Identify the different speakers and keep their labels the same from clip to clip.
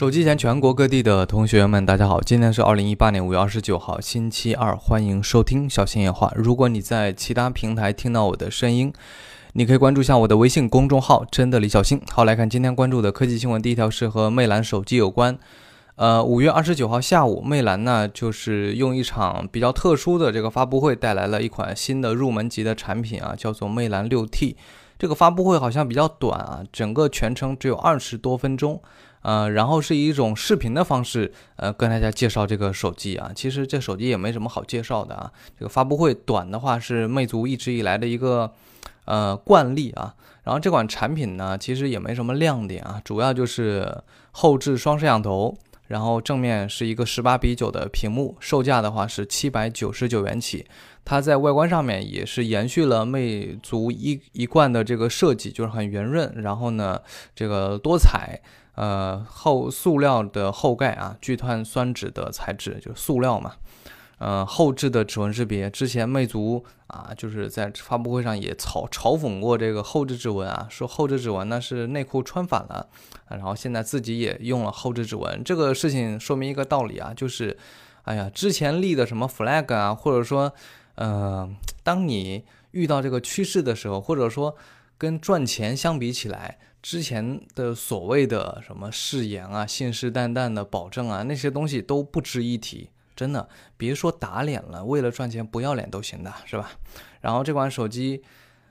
Speaker 1: 手机前全国各地的同学们，大家好，今天是二零一八年五月二十九号，星期二，欢迎收听小新夜话。如果你在其他平台听到我的声音，你可以关注一下我的微信公众号“真的李小新”。好，来看今天关注的科技新闻，第一条是和魅蓝手机有关。呃，五月二十九号下午，魅蓝呢就是用一场比较特殊的这个发布会，带来了一款新的入门级的产品啊，叫做魅蓝六 T。这个发布会好像比较短啊，整个全程只有二十多分钟。呃，然后是以一种视频的方式，呃，跟大家介绍这个手机啊。其实这手机也没什么好介绍的啊。这个发布会短的话是魅族一直以来的一个呃惯例啊。然后这款产品呢，其实也没什么亮点啊，主要就是后置双摄像头，然后正面是一个十八比九的屏幕，售价的话是七百九十九元起。它在外观上面也是延续了魅族一一贯的这个设计，就是很圆润，然后呢这个多彩。呃，后塑料的后盖啊，聚碳酸酯的材质，就是塑料嘛。呃，后置的指纹识别，之前魅族啊，就是在发布会上也嘲嘲讽过这个后置指纹啊，说后置指纹呢是内裤穿反了，然后现在自己也用了后置指纹。这个事情说明一个道理啊，就是，哎呀，之前立的什么 flag 啊，或者说，呃，当你遇到这个趋势的时候，或者说跟赚钱相比起来。之前的所谓的什么誓言啊、信誓旦旦的保证啊，那些东西都不值一提，真的，别说打脸了，为了赚钱不要脸都行的，是吧？然后这款手机，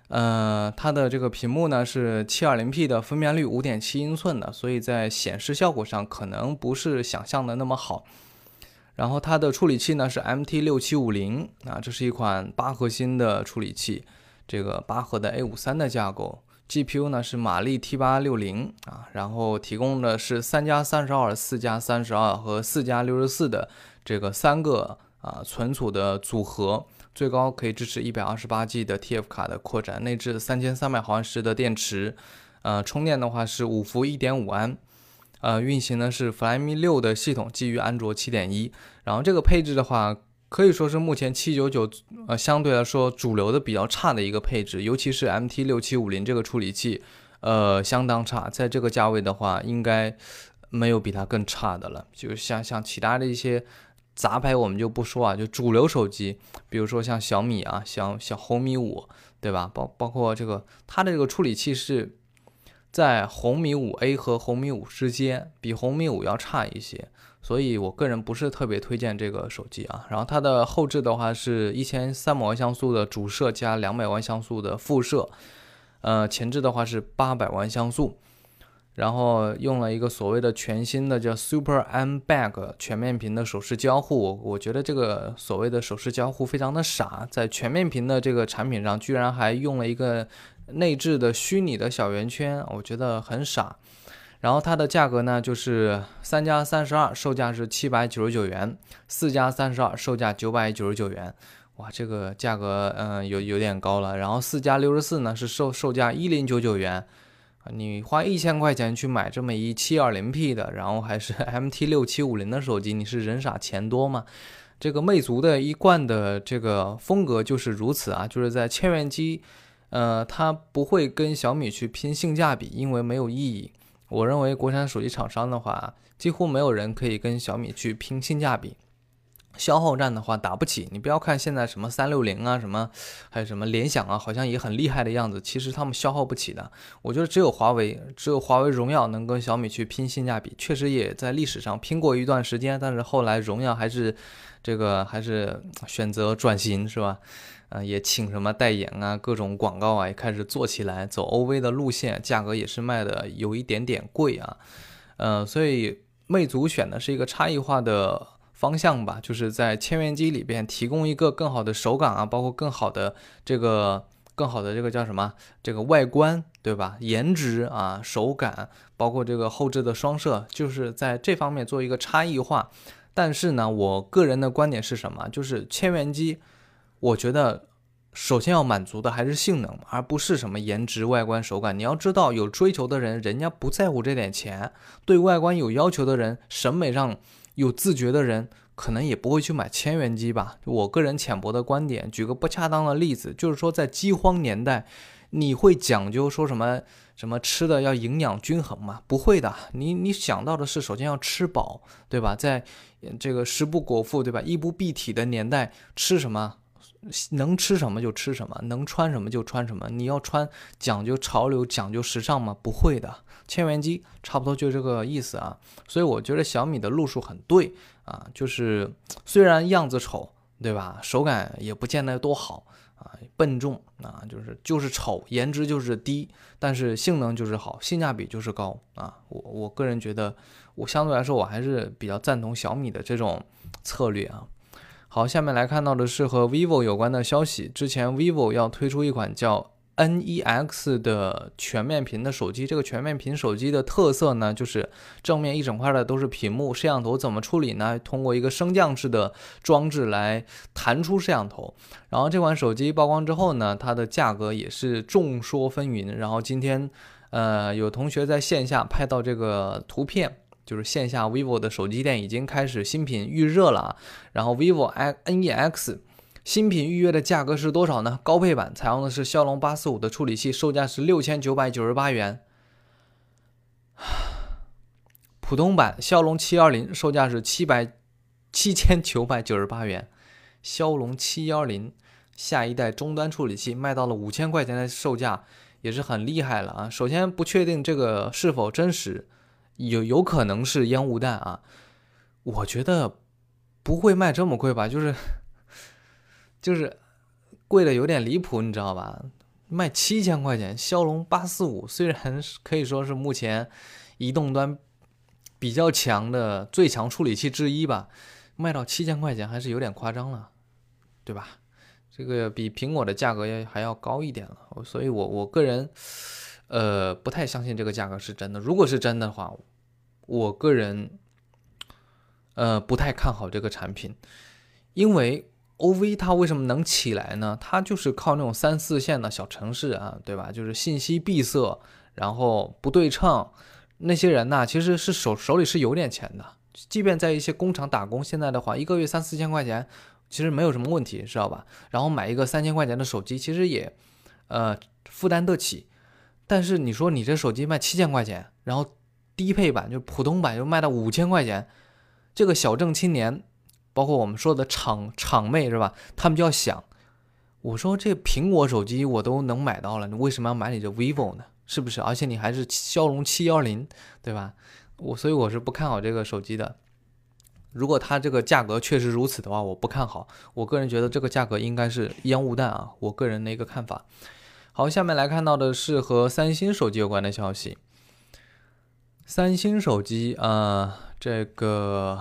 Speaker 1: 呃，它的这个屏幕呢是 720P 的分辨率，五点七英寸的，所以在显示效果上可能不是想象的那么好。然后它的处理器呢是 MT6750 啊，这是一款八核心的处理器，这个八核的 A53 的架构。GPU 呢是马力 T 八六零啊，然后提供的是三加三十二、四加三十二和四加六十四的这个三个啊存储的组合，最高可以支持一百二十八 G 的 TF 卡的扩展，内置三千三百毫安时的电池，呃，充电的话是五伏一点五安，呃，运行的是 Flyme 六的系统，基于安卓七点一，然后这个配置的话。可以说是目前七九九呃相对来说主流的比较差的一个配置，尤其是 MT 六七五零这个处理器，呃相当差，在这个价位的话，应该没有比它更差的了。就像像其他的一些杂牌我们就不说啊，就主流手机，比如说像小米啊，像小红米五，对吧？包包括这个它的这个处理器是在红米五 A 和红米五之间，比红米五要差一些。所以，我个人不是特别推荐这个手机啊。然后它的后置的话是一千三百万像素的主摄加两百万像素的副摄，呃，前置的话是八百万像素。然后用了一个所谓的全新的叫 Super M Bag 全面屏的手势交互，我觉得这个所谓的手势交互非常的傻，在全面屏的这个产品上居然还用了一个内置的虚拟的小圆圈，我觉得很傻。然后它的价格呢，就是三加三十二，售价是七百九十九元；四加三十二，售价九百九十九元。哇，这个价格，嗯，有有点高了。然后四加六十四呢，是售售价一零九九元。你花一千块钱去买这么一七二零 P 的，然后还是 MT 六七五零的手机，你是人傻钱多吗？这个魅族的一贯的这个风格就是如此啊，就是在千元机，呃，它不会跟小米去拼性价比，因为没有意义。我认为国产手机厂商的话，几乎没有人可以跟小米去拼性价比。消耗战的话打不起。你不要看现在什么三六零啊，什么还有什么联想啊，好像也很厉害的样子。其实他们消耗不起的。我觉得只有华为，只有华为荣耀能跟小米去拼性价比。确实也在历史上拼过一段时间，但是后来荣耀还是这个还是选择转型，是吧？啊，也请什么代言啊，各种广告啊，也开始做起来，走 OV 的路线，价格也是卖的有一点点贵啊。呃，所以魅族选的是一个差异化的方向吧，就是在千元机里边提供一个更好的手感啊，包括更好的这个更好的这个叫什么这个外观，对吧？颜值啊，手感，包括这个后置的双摄，就是在这方面做一个差异化。但是呢，我个人的观点是什么？就是千元机。我觉得，首先要满足的还是性能，而不是什么颜值、外观、手感。你要知道，有追求的人，人家不在乎这点钱；对外观有要求的人，审美上有自觉的人，可能也不会去买千元机吧。我个人浅薄的观点，举个不恰当的例子，就是说，在饥荒年代，你会讲究说什么什么吃的要营养均衡吗？不会的，你你想到的是首先要吃饱，对吧？在这个食不果腹，对吧？衣不蔽体的年代，吃什么？能吃什么就吃什么，能穿什么就穿什么。你要穿讲究潮流、讲究时尚吗？不会的，千元机差不多就这个意思啊。所以我觉得小米的路数很对啊，就是虽然样子丑，对吧？手感也不见得多好啊，笨重啊，就是就是丑，颜值就是低，但是性能就是好，性价比就是高啊。我我个人觉得，我相对来说我还是比较赞同小米的这种策略啊。好，下面来看到的是和 vivo 有关的消息。之前 vivo 要推出一款叫 NEX 的全面屏的手机。这个全面屏手机的特色呢，就是正面一整块的都是屏幕。摄像头怎么处理呢？通过一个升降式的装置来弹出摄像头。然后这款手机曝光之后呢，它的价格也是众说纷纭。然后今天，呃，有同学在线下拍到这个图片。就是线下 vivo 的手机店已经开始新品预热了啊，然后 vivo NEX 新品预约的价格是多少呢？高配版采用的是骁龙八四五的处理器，售价是六千九百九十八元。普通版骁龙七幺零售价是七百七千九百九十八元。骁龙七幺零下一代终端处理器卖到了五千块钱的售价，也是很厉害了啊。首先不确定这个是否真实。有有可能是烟雾弹啊，我觉得不会卖这么贵吧，就是就是贵的有点离谱，你知道吧？卖七千块钱，骁龙八四五虽然可以说是目前移动端比较强的最强处理器之一吧，卖到七千块钱还是有点夸张了，对吧？这个比苹果的价格要还要高一点了，所以我我个人。呃，不太相信这个价格是真的。如果是真的话，我个人呃不太看好这个产品，因为 OV 它为什么能起来呢？它就是靠那种三四线的小城市啊，对吧？就是信息闭塞，然后不对称，那些人呢其实是手手里是有点钱的，即便在一些工厂打工，现在的话一个月三四千块钱其实没有什么问题，知道吧？然后买一个三千块钱的手机，其实也呃负担得起。但是你说你这手机卖七千块钱，然后低配版就普通版又卖到五千块钱，这个小镇青年，包括我们说的厂厂妹是吧？他们就要想，我说这苹果手机我都能买到了，你为什么要买你这 vivo 呢？是不是？而且你还是骁龙七幺零，对吧？我所以我是不看好这个手机的。如果它这个价格确实如此的话，我不看好。我个人觉得这个价格应该是烟雾弹啊，我个人的一个看法。好，下面来看到的是和三星手机有关的消息。三星手机，呃，这个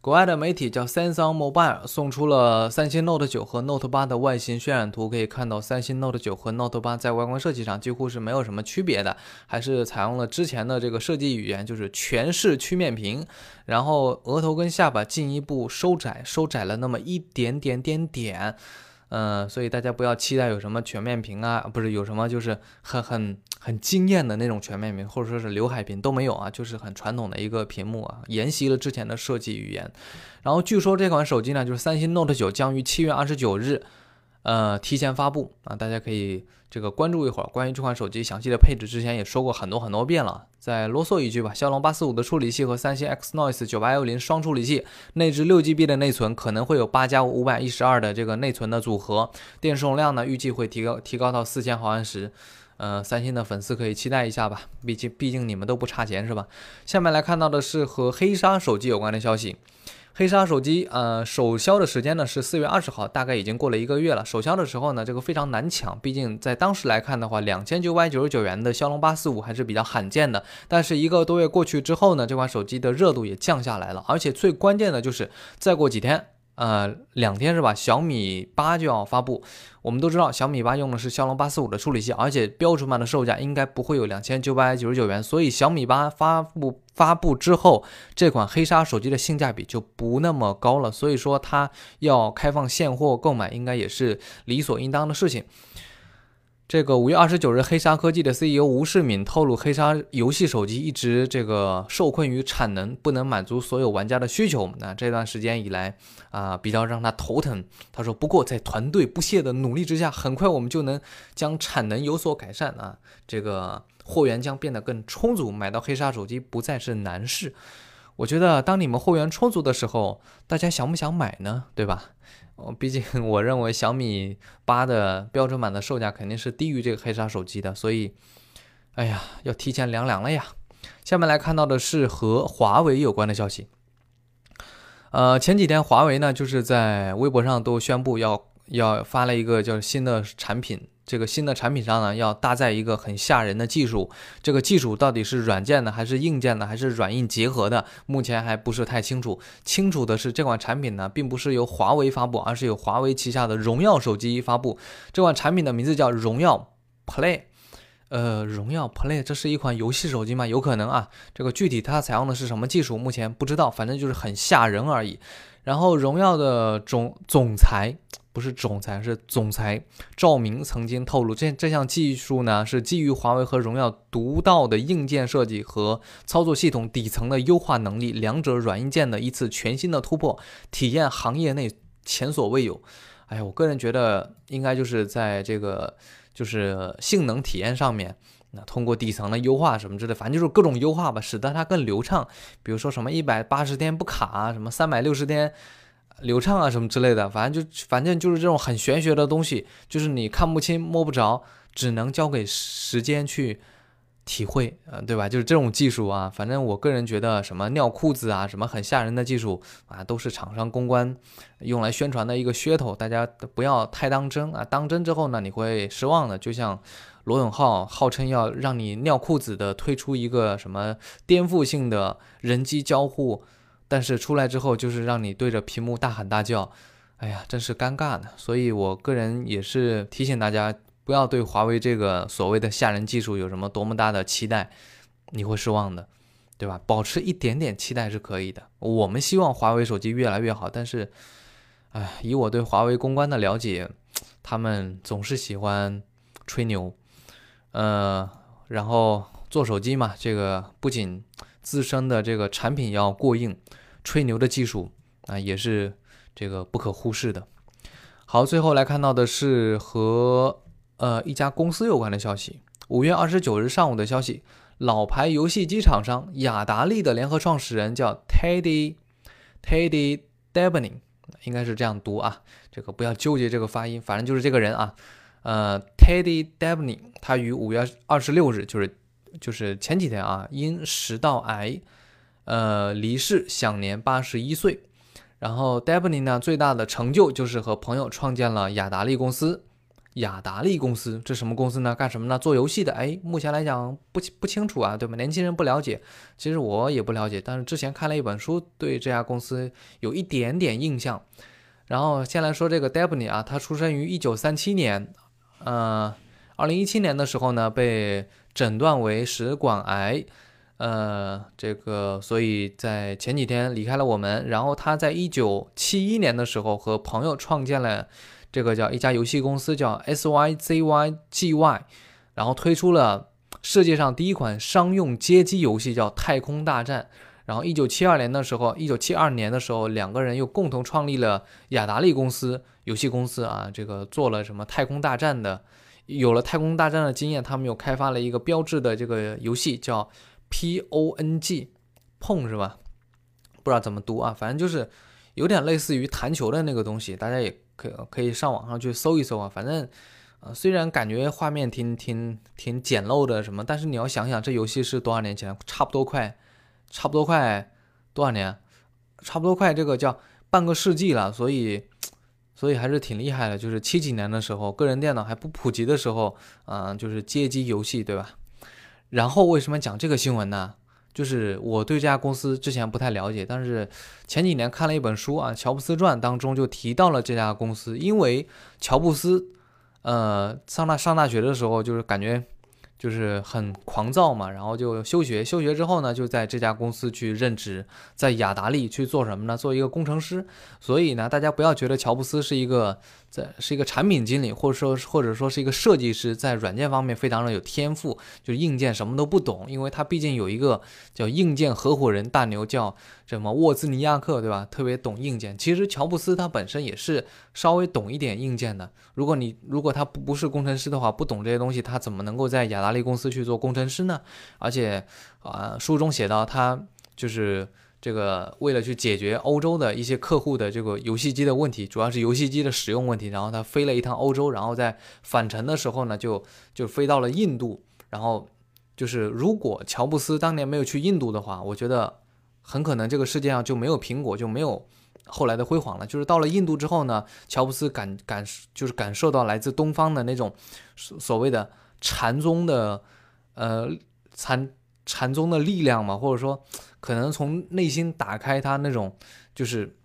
Speaker 1: 国外的媒体叫 Samsung Mobile 送出了三星 Note 9和 Note 8的外形渲染图，可以看到三星 Note 9和 Note 8在外观设计上几乎是没有什么区别的，还是采用了之前的这个设计语言，就是全是曲面屏，然后额头跟下巴进一步收窄，收窄了那么一点点点点。嗯，所以大家不要期待有什么全面屏啊，不是有什么就是很很很惊艳的那种全面屏，或者说是刘海屏都没有啊，就是很传统的一个屏幕啊，沿袭了之前的设计语言。然后据说这款手机呢，就是三星 Note 九将于七月二十九日。呃，提前发布啊，大家可以这个关注一会儿。关于这款手机详细的配置，之前也说过很多很多遍了，再啰嗦一句吧。骁龙八四五的处理器和三星 X Noise 九八幺零双处理器，内置六 GB 的内存，可能会有八加五百一十二的这个内存的组合。电池容量呢，预计会提高提高到四千毫安时。呃，三星的粉丝可以期待一下吧，毕竟毕竟你们都不差钱是吧？下面来看到的是和黑鲨手机有关的消息。黑鲨手机，呃，首销的时间呢是四月二十号，大概已经过了一个月了。首销的时候呢，这个非常难抢，毕竟在当时来看的话，两千九百九十九元的骁龙八四五还是比较罕见的。但是一个多月过去之后呢，这款手机的热度也降下来了，而且最关键的就是再过几天。呃，两天是吧？小米八就要发布。我们都知道，小米八用的是骁龙八四五的处理器，而且标准版的售价应该不会有两千九百九十九元。所以小米八发布发布之后，这款黑鲨手机的性价比就不那么高了。所以说，它要开放现货购买，应该也是理所应当的事情。这个五月二十九日，黑鲨科技的 CEO 吴世敏透露，黑鲨游戏手机一直这个受困于产能，不能满足所有玩家的需求。那这段时间以来啊，比较让他头疼。他说，不过在团队不懈的努力之下，很快我们就能将产能有所改善啊，这个货源将变得更充足，买到黑鲨手机不再是难事。我觉得，当你们货源充足的时候，大家想不想买呢？对吧？哦，毕竟 我认为小米八的标准版的售价肯定是低于这个黑鲨手机的，所以，哎呀，要提前凉凉了呀。下面来看到的是和华为有关的消息。呃，前几天华为呢，就是在微博上都宣布要要发了一个叫新的产品。这个新的产品上呢，要搭载一个很吓人的技术。这个技术到底是软件的，还是硬件的，还是软硬结合的？目前还不是太清楚。清楚的是，这款产品呢，并不是由华为发布，而是由华为旗下的荣耀手机发布。这款产品的名字叫荣耀 Play。呃，荣耀 Play，这是一款游戏手机吗？有可能啊。这个具体它采用的是什么技术，目前不知道。反正就是很吓人而已。然后，荣耀的总总裁。不是总裁，是总裁赵明曾经透露，这这项技术呢是基于华为和荣耀独到的硬件设计和操作系统底层的优化能力，两者软硬件的一次全新的突破，体验行业内前所未有。哎呀，我个人觉得应该就是在这个就是性能体验上面，那通过底层的优化什么之类，反正就是各种优化吧，使得它更流畅。比如说什么一百八十天不卡，什么三百六十天。流畅啊什么之类的，反正就反正就是这种很玄学的东西，就是你看不清摸不着，只能交给时间去体会，呃，对吧？就是这种技术啊，反正我个人觉得什么尿裤子啊，什么很吓人的技术啊，都是厂商公关用来宣传的一个噱头，大家不要太当真啊，当真之后呢，你会失望的。就像罗永浩号称要让你尿裤子的推出一个什么颠覆性的人机交互。但是出来之后就是让你对着屏幕大喊大叫，哎呀，真是尴尬呢。所以我个人也是提醒大家，不要对华为这个所谓的吓人技术有什么多么大的期待，你会失望的，对吧？保持一点点期待是可以的。我们希望华为手机越来越好，但是，哎，以我对华为公关的了解，他们总是喜欢吹牛，呃，然后做手机嘛，这个不仅自身的这个产品要过硬。吹牛的技术啊，也是这个不可忽视的。好，最后来看到的是和呃一家公司有关的消息。五月二十九日上午的消息，老牌游戏机厂商雅达利的联合创始人叫 Teddy Teddy Debney，应该是这样读啊，这个不要纠结这个发音，反正就是这个人啊。呃，Teddy Debney，他于五月二十六日，就是就是前几天啊，因食道癌。呃，离世，享年八十一岁。然后 d e b n y 呢，最大的成就就是和朋友创建了雅达利公司。雅达利公司这什么公司呢？干什么呢？做游戏的。哎，目前来讲不不清楚啊，对吧？年轻人不了解，其实我也不了解。但是之前看了一本书，对这家公司有一点点印象。然后先来说这个 d e b n y 啊，他出生于一九三七年，呃，二零一七年的时候呢，被诊断为食管癌。呃，这个，所以在前几天离开了我们。然后他在一九七一年的时候和朋友创建了这个叫一家游戏公司，叫 S Y Z Y G Y，然后推出了世界上第一款商用街机游戏，叫《太空大战》。然后一九七二年的时候，一九七二年的时候，两个人又共同创立了雅达利公司游戏公司啊，这个做了什么《太空大战》的，有了《太空大战》的经验，他们又开发了一个标志的这个游戏叫。P O N G，碰是吧？不知道怎么读啊，反正就是有点类似于弹球的那个东西，大家也可可以上网上去搜一搜啊。反正，呃，虽然感觉画面挺挺挺简陋的什么，但是你要想想，这游戏是多少年前？差不多快，差不多快多少年？差不多快这个叫半个世纪了，所以，所以还是挺厉害的。就是七几年的时候，个人电脑还不普及的时候，嗯，就是街机游戏，对吧？然后为什么讲这个新闻呢？就是我对这家公司之前不太了解，但是前几年看了一本书啊，《乔布斯传》当中就提到了这家公司。因为乔布斯，呃，上大上大学的时候，就是感觉就是很狂躁嘛，然后就休学。休学之后呢，就在这家公司去任职，在雅达利去做什么呢？做一个工程师。所以呢，大家不要觉得乔布斯是一个在是一个产品经理，或者说或者说是一个设计师，在软件方面非常的有天赋，就是硬件什么都不懂。因为他毕竟有一个叫硬件合伙人大牛，叫什么沃兹尼亚克，对吧？特别懂硬件。其实乔布斯他本身也是稍微懂一点硬件的。如果你如果他不不是工程师的话，不懂这些东西，他怎么能够在雅达达利公司去做工程师呢，而且啊，书中写到他就是这个为了去解决欧洲的一些客户的这个游戏机的问题，主要是游戏机的使用问题，然后他飞了一趟欧洲，然后在返程的时候呢，就就飞到了印度，然后就是如果乔布斯当年没有去印度的话，我觉得很可能这个世界上就没有苹果，就没有后来的辉煌了。就是到了印度之后呢，乔布斯感感就是感受到来自东方的那种所谓的。禅宗的，呃，禅禅宗的力量嘛，或者说，可能从内心打开他那种，就是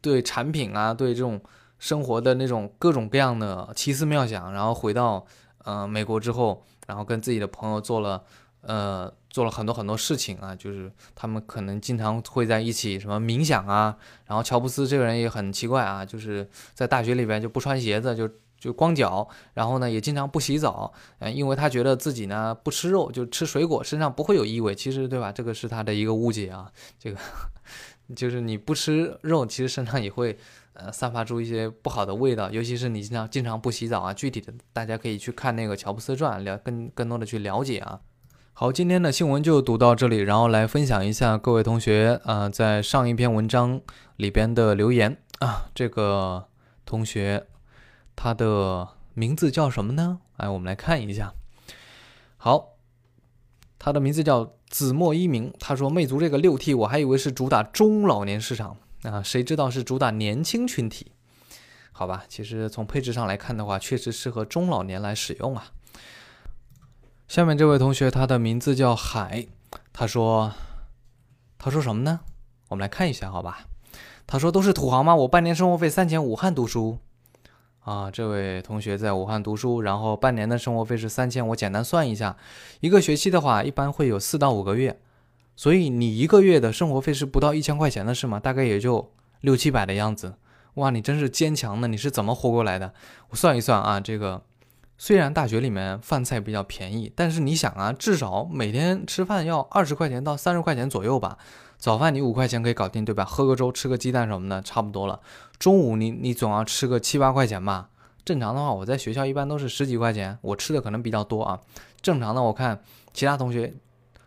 Speaker 1: 对产品啊，对这种生活的那种各种各样的奇思妙想，然后回到呃美国之后，然后跟自己的朋友做了，呃，做了很多很多事情啊，就是他们可能经常会在一起什么冥想啊，然后乔布斯这个人也很奇怪啊，就是在大学里边就不穿鞋子就。就光脚，然后呢，也经常不洗澡，嗯，因为他觉得自己呢不吃肉，就吃水果，身上不会有异味。其实，对吧？这个是他的一个误解啊。这个 就是你不吃肉，其实身上也会呃散发出一些不好的味道，尤其是你经常经常不洗澡啊。具体的，大家可以去看那个乔布斯传，了更更多的去了解啊。好，今天的新闻就读到这里，然后来分享一下各位同学啊，在上一篇文章里边的留言啊，这个同学。他的名字叫什么呢？哎，我们来看一下。好，他的名字叫子墨一鸣。他说：“魅族这个六 T，我还以为是主打中老年市场啊，谁知道是主打年轻群体？好吧，其实从配置上来看的话，确实适合中老年来使用啊。”下面这位同学，他的名字叫海。他说：“他说什么呢？我们来看一下，好吧？他说都是土豪吗？我半年生活费三千，武汉读书。”啊，这位同学在武汉读书，然后半年的生活费是三千。我简单算一下，一个学期的话，一般会有四到五个月，所以你一个月的生活费是不到一千块钱的，是吗？大概也就六七百的样子。哇，你真是坚强呢，你是怎么活过来的？我算一算啊，这个虽然大学里面饭菜比较便宜，但是你想啊，至少每天吃饭要二十块钱到三十块钱左右吧。早饭你五块钱可以搞定，对吧？喝个粥，吃个鸡蛋什么的，差不多了。中午你你总要吃个七八块钱吧？正常的话，我在学校一般都是十几块钱，我吃的可能比较多啊。正常的，我看其他同学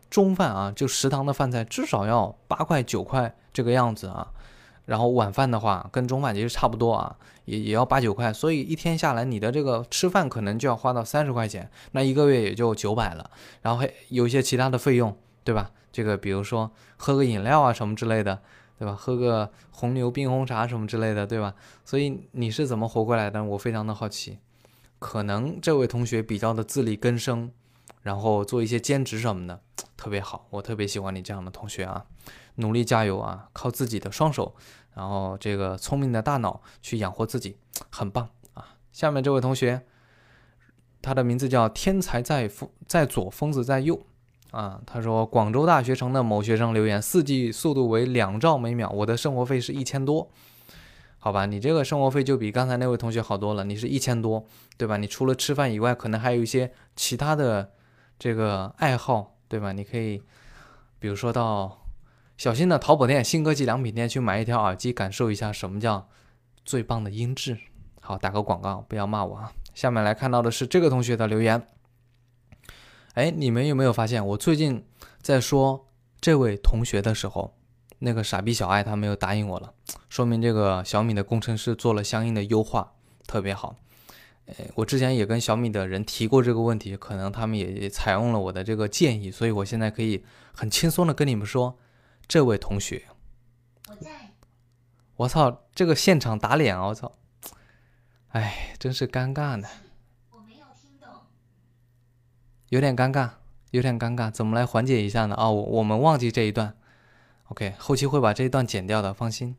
Speaker 1: 中饭啊，就食堂的饭菜至少要八块九块这个样子啊。然后晚饭的话，跟中饭其实差不多啊，也也要八九块。所以一天下来，你的这个吃饭可能就要花到三十块钱，那一个月也就九百了。然后还有一些其他的费用，对吧？这个比如说喝个饮料啊什么之类的，对吧？喝个红牛冰红茶什么之类的，对吧？所以你是怎么活过来的？我非常的好奇。可能这位同学比较的自力更生，然后做一些兼职什么的，特别好。我特别喜欢你这样的同学啊，努力加油啊，靠自己的双手，然后这个聪明的大脑去养活自己，很棒啊。下面这位同学，他的名字叫天才在疯在左，疯子在右。啊，他说广州大学城的某学生留言，四 G 速度为两兆每秒，我的生活费是一千多，好吧，你这个生活费就比刚才那位同学好多了，你是一千多，对吧？你除了吃饭以外，可能还有一些其他的这个爱好，对吧？你可以，比如说到小新的淘宝店、新科技良品店去买一条耳机，感受一下什么叫最棒的音质。好，打个广告，不要骂我啊。下面来看到的是这个同学的留言。哎，你们有没有发现，我最近在说这位同学的时候，那个傻逼小爱他没有答应我了，说明这个小米的工程师做了相应的优化，特别好。哎，我之前也跟小米的人提过这个问题，可能他们也采用了我的这个建议，所以我现在可以很轻松的跟你们说，这位同学，我在。我操，这个现场打脸啊！我操，哎，真是尴尬呢。有点尴尬，有点尴尬，怎么来缓解一下呢？啊，我我们忘记这一段，OK，后期会把这一段剪掉的，放心。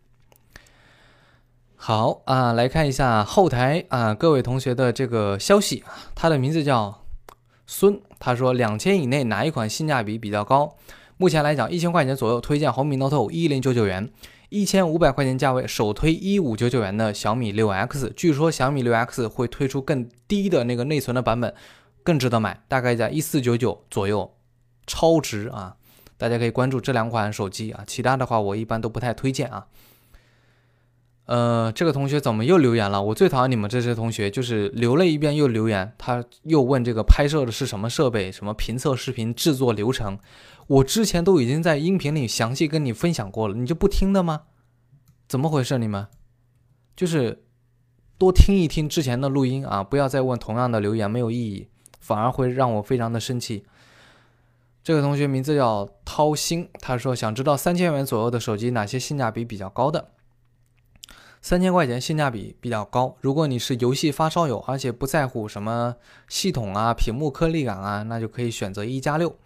Speaker 1: 好啊，来看一下后台啊，各位同学的这个消息啊，他的名字叫孙他说两千以内哪一款性价比比较高？目前来讲，一千块钱左右推荐红米 Note 5一零九九元，一千五百块钱价位首推一五九九元的小米六 X。据说小米六 X 会推出更低的那个内存的版本，更值得买，大概在一四九九左右，超值啊！大家可以关注这两款手机啊，其他的话我一般都不太推荐啊。呃，这个同学怎么又留言了？我最讨厌你们这些同学，就是留了一遍又留言，他又问这个拍摄的是什么设备，什么评测视频制作流程，我之前都已经在音频里详细跟你分享过了，你就不听的吗？怎么回事？你们就是多听一听之前的录音啊，不要再问同样的留言，没有意义，反而会让我非常的生气。这个同学名字叫涛鑫，他说想知道三千元左右的手机哪些性价比比较高的。三千块钱性价比比较高。如果你是游戏发烧友，而且不在乎什么系统啊、屏幕颗粒感啊，那就可以选择一加六。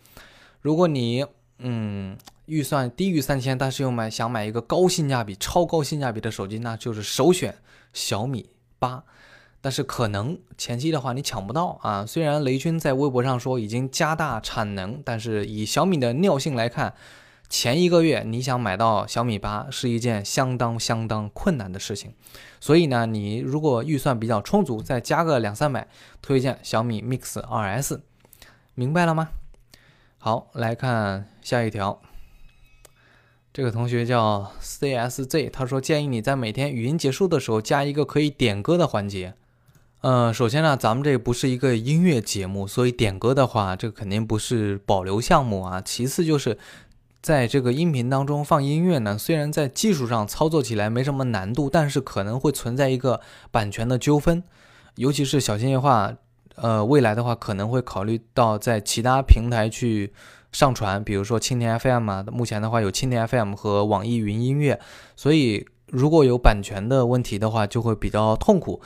Speaker 1: 如果你嗯预算低于三千，但是又买想买一个高性价比、超高性价比的手机，那就是首选小米八。但是可能前期的话你抢不到啊。虽然雷军在微博上说已经加大产能，但是以小米的尿性来看。前一个月你想买到小米八是一件相当相当困难的事情，所以呢，你如果预算比较充足，再加个两三百，推荐小米 Mix 2S，明白了吗？好，来看下一条。这个同学叫 CSZ，他说建议你在每天语音结束的时候加一个可以点歌的环节。呃，首先呢，咱们这不是一个音乐节目，所以点歌的话，这肯定不是保留项目啊。其次就是。在这个音频当中放音乐呢，虽然在技术上操作起来没什么难度，但是可能会存在一个版权的纠纷，尤其是小心夜话，呃，未来的话可能会考虑到在其他平台去上传，比如说蜻蜓 FM 啊，目前的话有蜻蜓 FM 和网易云音乐，所以如果有版权的问题的话，就会比较痛苦。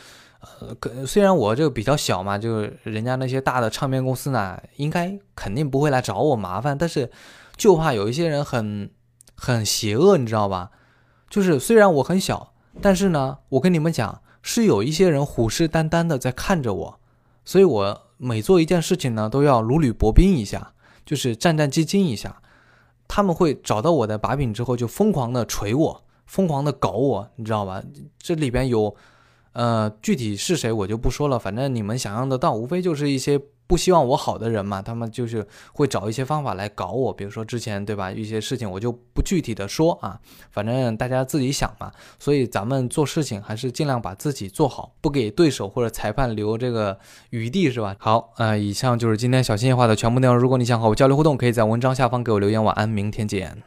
Speaker 1: 呃，可虽然我这个比较小嘛，就是人家那些大的唱片公司呢，应该肯定不会来找我麻烦，但是。就怕有一些人很很邪恶，你知道吧？就是虽然我很小，但是呢，我跟你们讲，是有一些人虎视眈眈的在看着我，所以我每做一件事情呢，都要如履薄冰一下，就是战战兢兢一下。他们会找到我的把柄之后，就疯狂的锤我，疯狂的搞我，你知道吧？这里边有，呃，具体是谁我就不说了，反正你们想象得到，无非就是一些。不希望我好的人嘛，他们就是会找一些方法来搞我，比如说之前对吧，一些事情我就不具体的说啊，反正大家自己想嘛。所以咱们做事情还是尽量把自己做好，不给对手或者裁判留这个余地，是吧？好，呃，以上就是今天小心夜话的全部内容。如果你想和我交流互动，可以在文章下方给我留言。晚安，明天见。